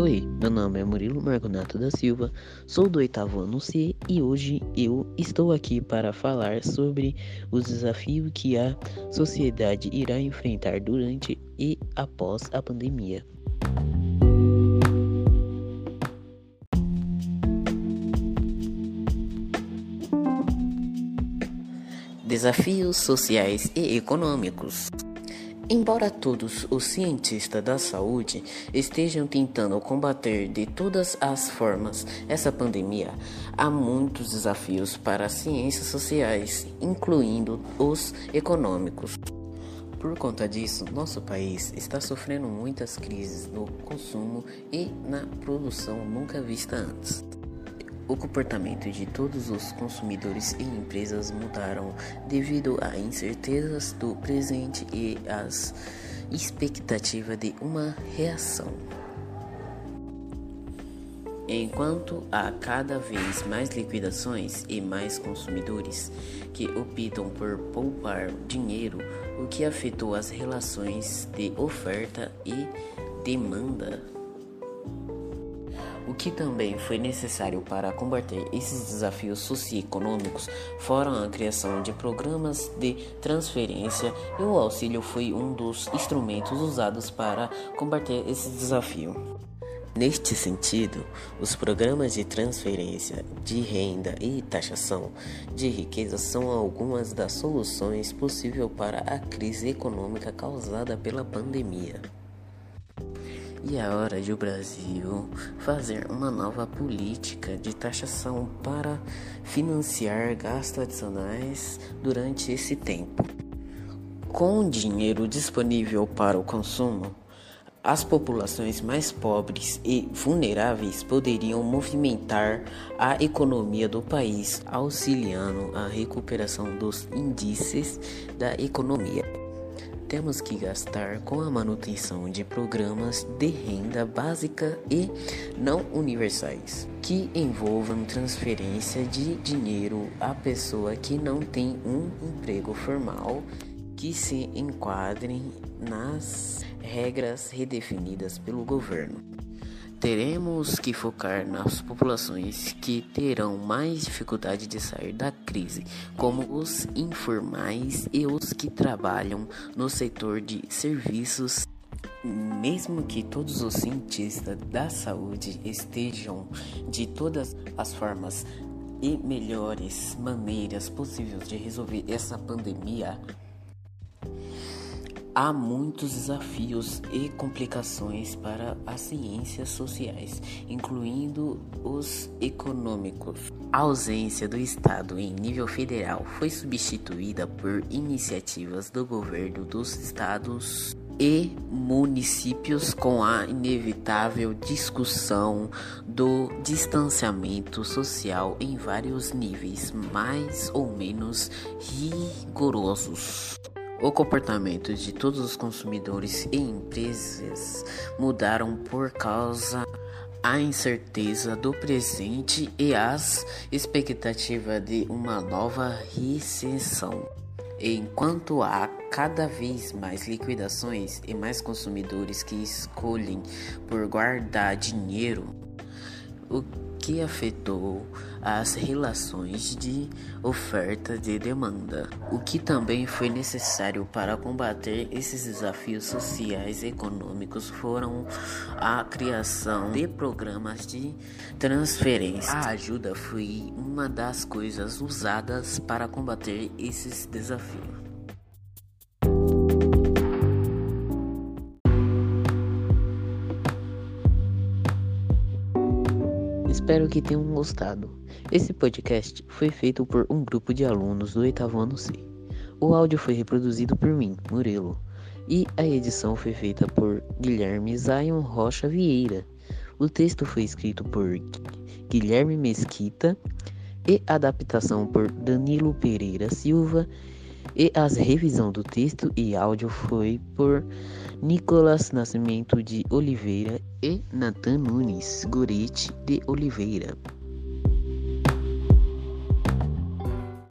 Oi, meu nome é Murilo Margonato da Silva, sou do oitavo ano C e hoje eu estou aqui para falar sobre os desafios que a sociedade irá enfrentar durante e após a pandemia. Desafios sociais e econômicos. Embora todos os cientistas da saúde estejam tentando combater de todas as formas essa pandemia, há muitos desafios para as ciências sociais, incluindo os econômicos. Por conta disso, nosso país está sofrendo muitas crises no consumo e na produção nunca vista antes. O comportamento de todos os consumidores e empresas mudaram devido a incertezas do presente e às expectativas de uma reação. Enquanto há cada vez mais liquidações e mais consumidores que optam por poupar dinheiro, o que afetou as relações de oferta e demanda o que também foi necessário para combater esses desafios socioeconômicos foram a criação de programas de transferência e o auxílio foi um dos instrumentos usados para combater esse desafio. Neste sentido, os programas de transferência de renda e taxação de riqueza são algumas das soluções possíveis para a crise econômica causada pela pandemia. E é hora de o Brasil fazer uma nova política de taxação para financiar gastos adicionais durante esse tempo. Com dinheiro disponível para o consumo, as populações mais pobres e vulneráveis poderiam movimentar a economia do país, auxiliando a recuperação dos índices da economia temos que gastar com a manutenção de programas de renda básica e não universais, que envolvam transferência de dinheiro à pessoa que não tem um emprego formal, que se enquadrem nas regras redefinidas pelo governo. Teremos que focar nas populações que terão mais dificuldade de sair da crise, como os informais e os que trabalham no setor de serviços. Mesmo que todos os cientistas da saúde estejam de todas as formas e melhores maneiras possíveis de resolver essa pandemia, Há muitos desafios e complicações para as ciências sociais, incluindo os econômicos. A ausência do Estado em nível federal foi substituída por iniciativas do governo dos estados e municípios com a inevitável discussão do distanciamento social em vários níveis mais ou menos rigorosos. O comportamento de todos os consumidores e empresas mudaram por causa a incerteza do presente e as expectativas de uma nova recessão. Enquanto há cada vez mais liquidações e mais consumidores que escolhem por guardar dinheiro, o que afetou as relações de oferta e demanda, o que também foi necessário para combater esses desafios sociais e econômicos foram a criação de programas de transferência. A ajuda foi uma das coisas usadas para combater esses desafios. Espero que tenham gostado. Esse podcast foi feito por um grupo de alunos do oitavo ano C. O áudio foi reproduzido por mim, Murilo, e a edição foi feita por Guilherme Zion Rocha Vieira. O texto foi escrito por Guilherme Mesquita e adaptação por Danilo Pereira Silva e a revisão do texto e áudio foi por Nicolas Nascimento de Oliveira e Nathan Nunes Gorete de Oliveira.